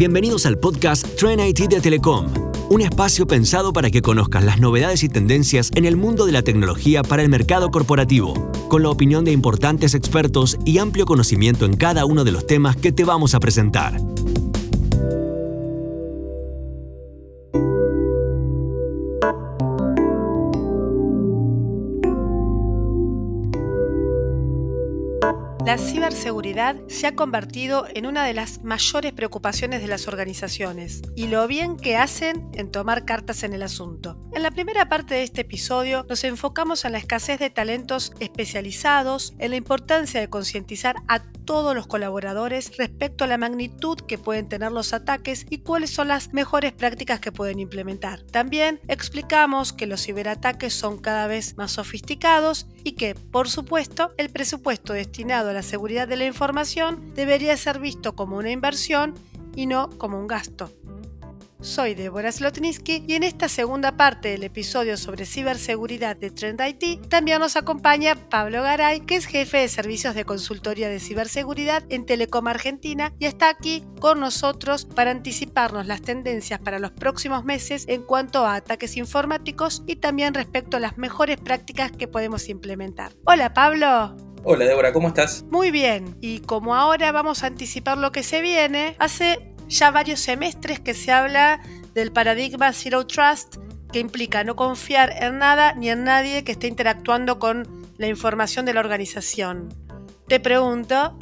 Bienvenidos al podcast Trend IT de Telecom, un espacio pensado para que conozcas las novedades y tendencias en el mundo de la tecnología para el mercado corporativo, con la opinión de importantes expertos y amplio conocimiento en cada uno de los temas que te vamos a presentar. Ciberseguridad se ha convertido en una de las mayores preocupaciones de las organizaciones y lo bien que hacen en tomar cartas en el asunto. En la primera parte de este episodio nos enfocamos en la escasez de talentos especializados, en la importancia de concientizar a todos los colaboradores respecto a la magnitud que pueden tener los ataques y cuáles son las mejores prácticas que pueden implementar. También explicamos que los ciberataques son cada vez más sofisticados y que, por supuesto, el presupuesto destinado a la seguridad de la información debería ser visto como una inversión y no como un gasto. Soy Débora Slotniski y en esta segunda parte del episodio sobre ciberseguridad de Trend IT también nos acompaña Pablo Garay, que es jefe de servicios de consultoría de ciberseguridad en Telecom Argentina y está aquí con nosotros para anticiparnos las tendencias para los próximos meses en cuanto a ataques informáticos y también respecto a las mejores prácticas que podemos implementar. Hola Pablo. Hola Débora, ¿cómo estás? Muy bien, y como ahora vamos a anticipar lo que se viene, hace ya varios semestres que se habla del paradigma Zero Trust, que implica no confiar en nada ni en nadie que esté interactuando con la información de la organización. Te pregunto,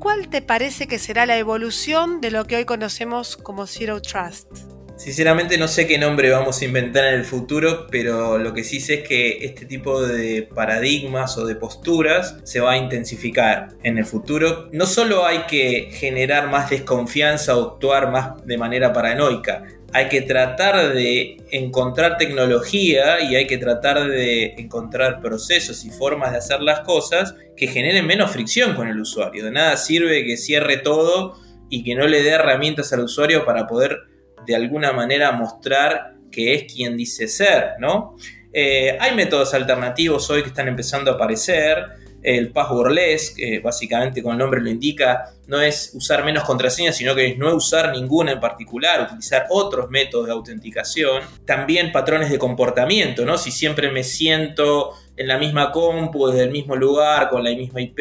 ¿cuál te parece que será la evolución de lo que hoy conocemos como Zero Trust? Sinceramente no sé qué nombre vamos a inventar en el futuro, pero lo que sí sé es que este tipo de paradigmas o de posturas se va a intensificar en el futuro. No solo hay que generar más desconfianza o actuar más de manera paranoica, hay que tratar de encontrar tecnología y hay que tratar de encontrar procesos y formas de hacer las cosas que generen menos fricción con el usuario. De nada sirve que cierre todo y que no le dé herramientas al usuario para poder de alguna manera mostrar que es quien dice ser, ¿no? Eh, hay métodos alternativos hoy que están empezando a aparecer. El passwordless, que básicamente con el nombre lo indica, no es usar menos contraseñas, sino que es no usar ninguna en particular, utilizar otros métodos de autenticación. También patrones de comportamiento, ¿no? Si siempre me siento en la misma compu, desde el mismo lugar, con la misma IP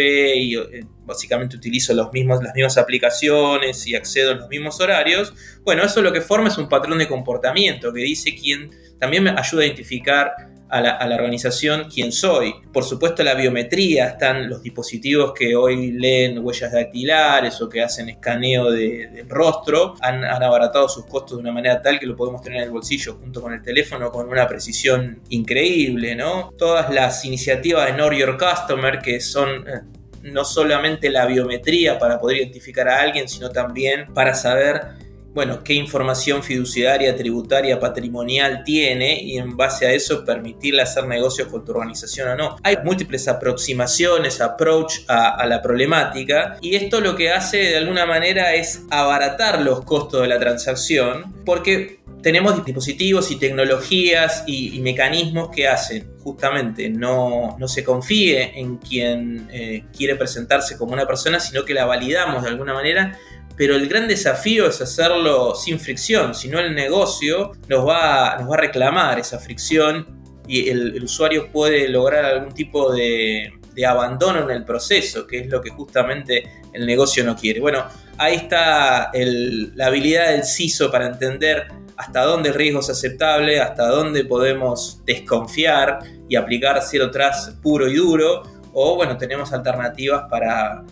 básicamente utilizo los mismos, las mismas aplicaciones y accedo en los mismos horarios, bueno, eso lo que forma es un patrón de comportamiento que dice quién, también me ayuda a identificar a la, organización quién soy. Por supuesto la biometría, están los dispositivos que hoy leen huellas dactilares o que hacen escaneo del rostro, han, han, abaratado sus costos de una manera tal que lo podemos tener en el bolsillo junto con el teléfono con una precisión increíble, ¿no? Todas las iniciativas de Know Your Customer que son... No solamente la biometría para poder identificar a alguien, sino también para saber bueno, qué información fiduciaria, tributaria, patrimonial tiene y en base a eso permitirle hacer negocios con tu organización o no. Hay múltiples aproximaciones, approach a, la problemática y esto lo que hace de alguna manera es abaratar los costos de la transacción porque tenemos dispositivos y tecnologías y, mecanismos que hacen justamente no, no, se confíe en quien eh, quiere presentarse como una persona, sino que la validamos de alguna manera pero el gran desafío es hacerlo sin fricción, si no el negocio nos va, nos va a reclamar esa fricción y el, usuario puede lograr algún tipo de, abandono en el proceso, que es lo que justamente el negocio no quiere. Bueno, ahí está la habilidad del CISO para entender hasta dónde el riesgo es aceptable, hasta dónde podemos desconfiar y aplicar tras puro y duro, o bueno, tenemos alternativas para,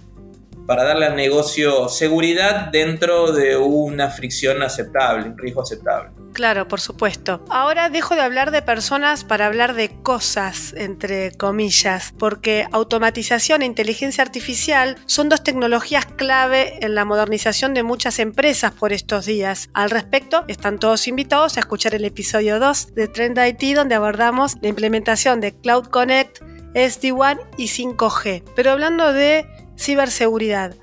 para darle al negocio seguridad dentro de una fricción aceptable, un riesgo aceptable. Claro, por supuesto. Ahora dejo de hablar de personas para hablar de cosas, entre comillas, porque automatización e inteligencia artificial son dos tecnologías clave en la modernización de muchas empresas por estos días. Al respecto, están todos invitados a escuchar el episodio 2 de Trend IT donde abordamos la implementación de Cloud Connect, SD-WAN y 5G. Pero hablando de ciberseguridad,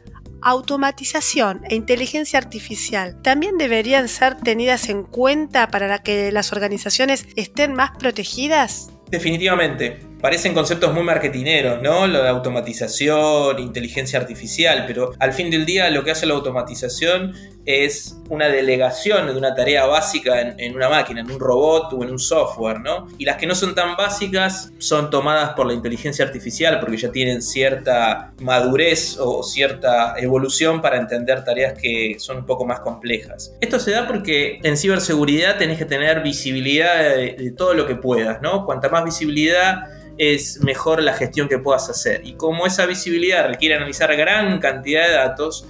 automatización e inteligencia artificial también deberían ser tenidas en cuenta para que las organizaciones estén más protegidas? Definitivamente. Parecen conceptos muy marketineros, ¿no? Lo de automatización, inteligencia artificial, pero al fin del día lo que hace la automatización es una delegación de una tarea básica en, una máquina, en un robot o en un software, ¿no? Y las que no son tan básicas son tomadas por la inteligencia artificial porque ya tienen cierta madurez o cierta evolución para entender tareas que son un poco más complejas. Esto se da porque en ciberseguridad tenés que tener visibilidad de, de todo lo que puedas, ¿no? Cuanta más visibilidad es mejor la gestión que puedas hacer. Y como esa visibilidad requiere analizar gran cantidad de datos,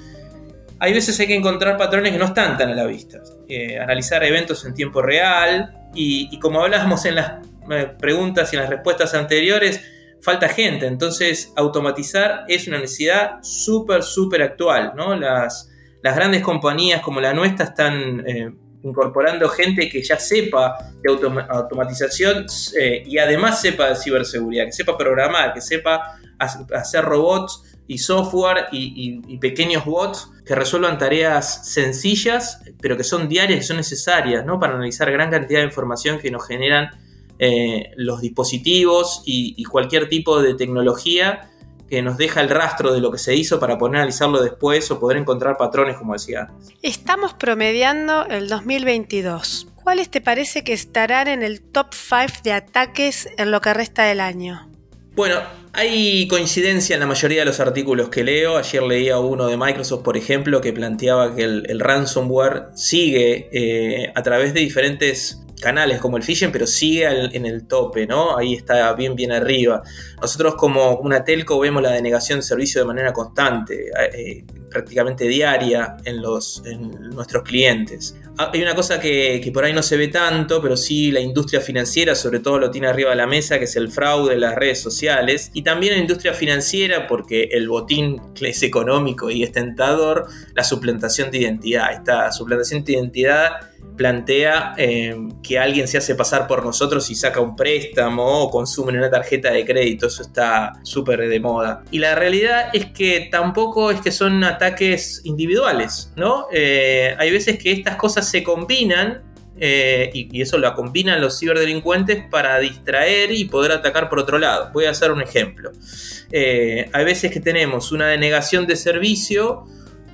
hay veces hay que encontrar patrones que no están tan a la vista. Eh, analizar eventos en tiempo real y, como hablábamos en las eh, preguntas y en las respuestas anteriores, falta gente. Entonces, automatizar es una necesidad súper, súper actual. ¿no? Las, las, grandes compañías como la nuestra están eh, incorporando gente que ya sepa de automatización y además sepa de ciberseguridad, que sepa programar, que sepa hacer robots y software y, pequeños bots que resuelvan tareas sencillas, pero que son diarias y son necesarias ¿no? para analizar gran cantidad de información que nos generan eh, los dispositivos y, cualquier tipo de tecnología que nos deja el rastro de lo que se hizo para poder analizarlo después o poder encontrar patrones, como decía. Estamos promediando el 2022. ¿Cuáles te parece que estarán en el top 5 de ataques en lo que resta del año? Bueno, hay coincidencia en la mayoría de los artículos que leo. Ayer leía uno de Microsoft, por ejemplo, que planteaba que el, ransomware sigue eh, a través de diferentes canales como el phishing, pero sigue en el tope, ¿no? Ahí está bien, bien arriba. Nosotros como una telco vemos la denegación de servicio de manera constante, eh, prácticamente diaria en, los, nuestros clientes. Ah, hay una cosa que, por ahí no se ve tanto, pero sí la industria financiera sobre todo lo tiene arriba de la mesa, que es el fraude en las redes sociales. Y también la industria financiera, porque el botín es económico y es tentador, la suplantación de identidad. Esta suplantación de identidad plantea eh, que alguien se hace pasar por nosotros y saca un préstamo o consume una tarjeta de crédito. Eso está súper de moda. Y la realidad es que tampoco es que son ataques individuales, ¿no? Eh, hay veces que estas cosas se combinan eh, y, eso lo combinan los ciberdelincuentes para distraer y poder atacar por otro lado. Voy a hacer un ejemplo. hay veces que tenemos una denegación de servicio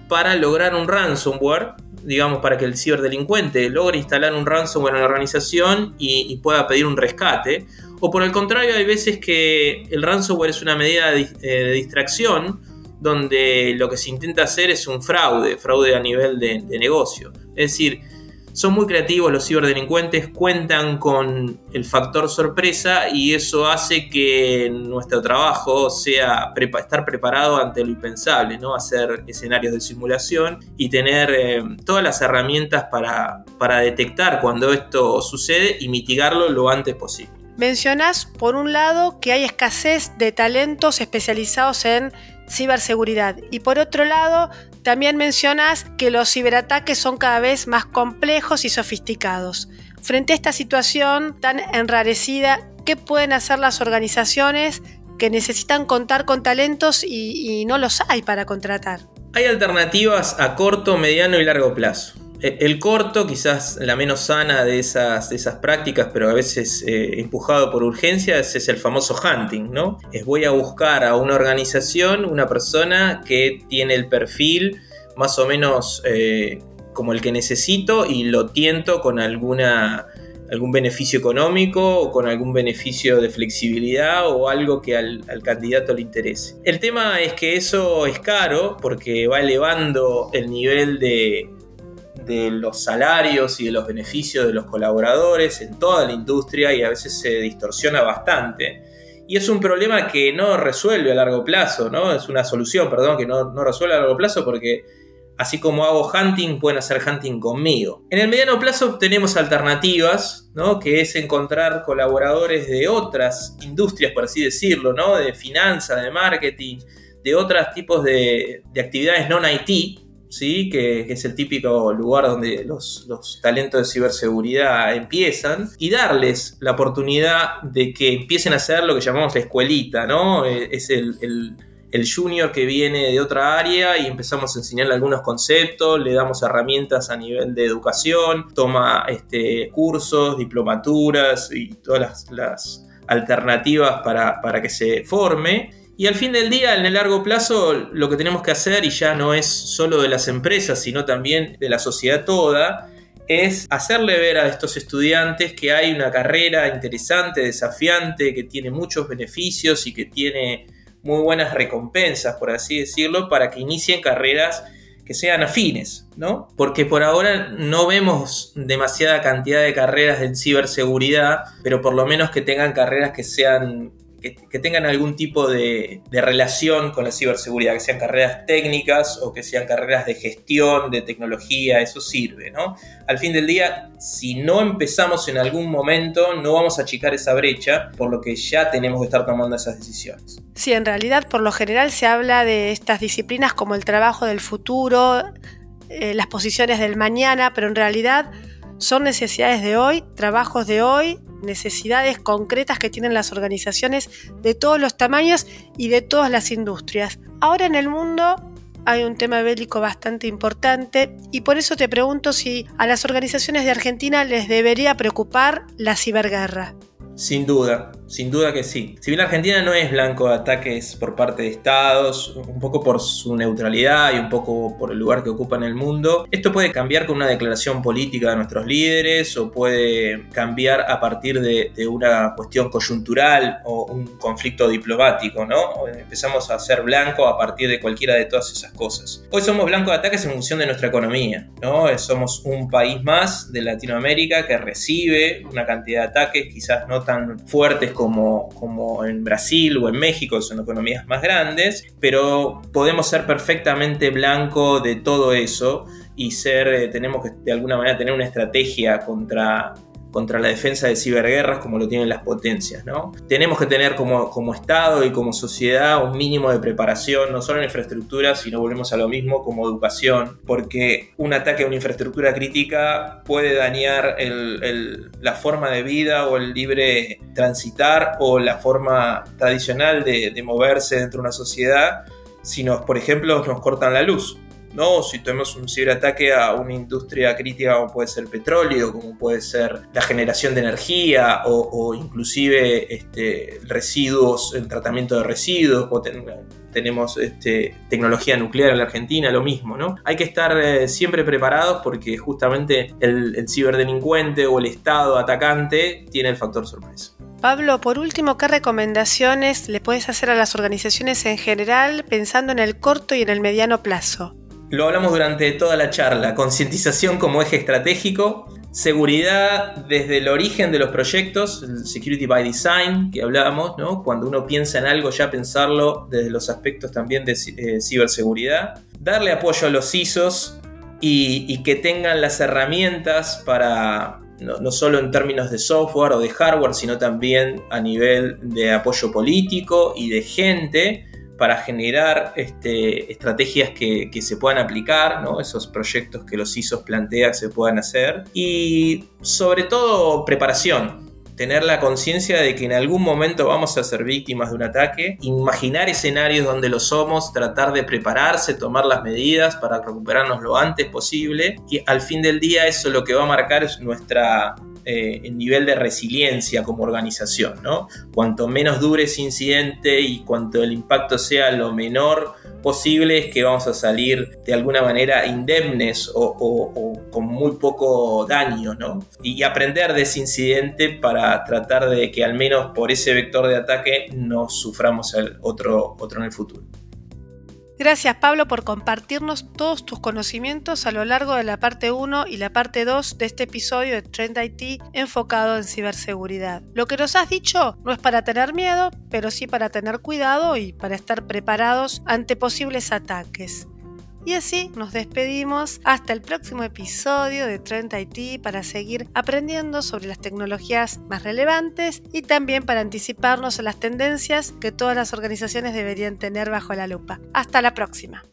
para lograr un ransomware digamos, para que el ciberdelincuente logre instalar un ransomware en la organización y, pueda pedir un rescate. O por el contrario, hay veces que el ransomware es una medida de, eh, distracción donde lo que se intenta hacer es un fraude, fraude a nivel de negocio. Es decir, son muy creativos los ciberdelincuentes, cuentan con el factor sorpresa y eso hace que nuestro trabajo sea estar preparado ante lo impensable, ¿no? hacer escenarios de simulación y tener eh, todas las herramientas para, para detectar cuando esto sucede y mitigarlo lo antes posible. Mencionás, por un lado, que hay escasez de talentos especializados en ciberseguridad y por otro lado, también mencionas que los ciberataques son cada vez más complejos y sofisticados. Frente a esta situación tan enrarecida, ¿qué pueden hacer las organizaciones que necesitan contar con talentos y, no los hay para contratar? Hay alternativas a corto, mediano y largo plazo. E, el corto, quizás la menos sana de esas, esas prácticas, pero a veces eh, empujado por urgencias, es el famoso hunting, ¿no? Es voy a buscar a una organización, una persona que tiene el perfil más o menos eh, como el que necesito y lo tiento con alguna algún beneficio económico o con algún beneficio de flexibilidad o algo que al, al, candidato le interese. El tema es que eso es caro porque va elevando el nivel de, de los salarios y de los beneficios de los colaboradores en toda la industria y a veces se distorsiona bastante. Y es un problema que no resuelve a largo plazo, ¿no? Es una solución, perdón, que no, no resuelve a largo plazo porque así como hago hunting, pueden hacer hunting conmigo. En el mediano plazo tenemos alternativas, ¿no? Que es encontrar colaboradores de otras industrias, por así decirlo, ¿no? De finanzas, de marketing, de otros tipos de, de actividades non-IT, ¿sí? que, es el típico lugar donde los, talentos de ciberseguridad empiezan, y darles la oportunidad de que empiecen a hacer lo que llamamos la escuelita, ¿no? Eh, es el, junior que viene de otra área y empezamos a enseñarle algunos conceptos, le damos herramientas a nivel de educación, toma este, cursos, diplomaturas y todas las alternativas para, para que se forme. Y al fin del día, en el largo plazo, lo que tenemos que hacer, y ya no es solo de las empresas, sino también de la sociedad toda, es hacerle ver a estos estudiantes que hay una carrera interesante, desafiante, que tiene muchos beneficios y que tiene muy buenas recompensas, por así decirlo, para que inicien carreras que sean afines, ¿no? Porque por ahora no vemos demasiada cantidad de carreras en ciberseguridad, pero por lo menos que tengan carreras que sean que, tengan algún tipo de, relación con la ciberseguridad, que sean carreras técnicas o que sean carreras de gestión, de tecnología, eso sirve, ¿no? Al fin del día, si no empezamos en algún momento, no vamos a achicar esa brecha, por lo que ya tenemos que estar tomando esas decisiones. Sí, en realidad, por lo general se habla de estas disciplinas como el trabajo del futuro, eh, las posiciones del mañana, pero en realidad son necesidades de hoy, trabajos de hoy necesidades concretas que tienen las organizaciones de todos los tamaños y de todas las industrias. Ahora en el mundo hay un tema bélico bastante importante y por eso te pregunto si a las organizaciones de Argentina les debería preocupar la ciberguerra. Sin duda, sin duda que sí. Si bien Argentina no es blanco de ataques por parte de estados, un poco por su neutralidad y un poco por el lugar que ocupa en el mundo, esto puede cambiar con una declaración política de nuestros líderes o puede cambiar a partir de, una cuestión coyuntural o un conflicto diplomático, ¿no? Empezamos a ser blanco a partir de cualquiera de todas esas cosas. Hoy somos blanco de ataques en función de nuestra economía, ¿no? Somos un país más de Latinoamérica que recibe una cantidad de ataques, quizás no tan fuertes como, como en Brasil o en México, son economías más grandes, pero podemos ser perfectamente blanco de todo eso y ser, eh, tenemos que de alguna manera tener una estrategia contra contra la defensa de ciberguerras como lo tienen las potencias. ¿no? Tenemos que tener como, como Estado y como sociedad un mínimo de preparación, no solo en infraestructura, sino volvemos a lo mismo como educación, porque un ataque a una infraestructura crítica puede dañar la forma de vida o el libre transitar o la forma tradicional de, moverse dentro de una sociedad si nos, por ejemplo, nos cortan la luz. ¿No? Si tenemos un ciberataque a una industria crítica como puede ser petróleo, como puede ser la generación de energía o, inclusive este, residuos, el tratamiento de residuos, tenemos este, tecnología nuclear en la Argentina, lo mismo, ¿no? Hay que estar eh, siempre preparados porque justamente el, el ciberdelincuente o el Estado atacante tiene el factor sorpresa. Pablo, por último, ¿qué recomendaciones le puedes hacer a las organizaciones en general pensando en el corto y en el mediano plazo? Lo hablamos durante toda la charla, concientización como eje estratégico, seguridad desde el origen de los proyectos, security by design que hablábamos, ¿no? cuando uno piensa en algo ya pensarlo desde los aspectos también de eh, ciberseguridad, darle apoyo a los ISOs y, que tengan las herramientas para, no, solo en términos de software o de hardware, sino también a nivel de apoyo político y de gente para generar este, estrategias que, se puedan aplicar, esos proyectos que los ISOs plantean se puedan hacer. Y sobre todo preparación, tener la conciencia de que en algún momento vamos a ser víctimas de un ataque, imaginar escenarios donde lo somos, tratar de prepararse, tomar las medidas para recuperarnos lo antes posible. Y al fin del día eso lo que va a marcar es nuestra eh, el nivel de resiliencia como organización. ¿no? Cuanto menos dure ese incidente y cuanto el impacto sea lo menor posible, es que vamos a salir de alguna manera indemnes o, con muy poco daño. ¿no? Y aprender de ese incidente para tratar de que al menos por ese vector de ataque no suframos el otro, otro en el futuro. Gracias Pablo por compartirnos todos tus conocimientos a lo largo de la parte 1 y la parte 2 de este episodio de Trend IT enfocado en ciberseguridad. Lo que nos has dicho no es para tener miedo, pero sí para tener cuidado y para estar preparados ante posibles ataques. Y así nos despedimos hasta el próximo episodio de Trend IT para seguir aprendiendo sobre las tecnologías más relevantes y también para anticiparnos a las tendencias que todas las organizaciones deberían tener bajo la lupa. Hasta la próxima.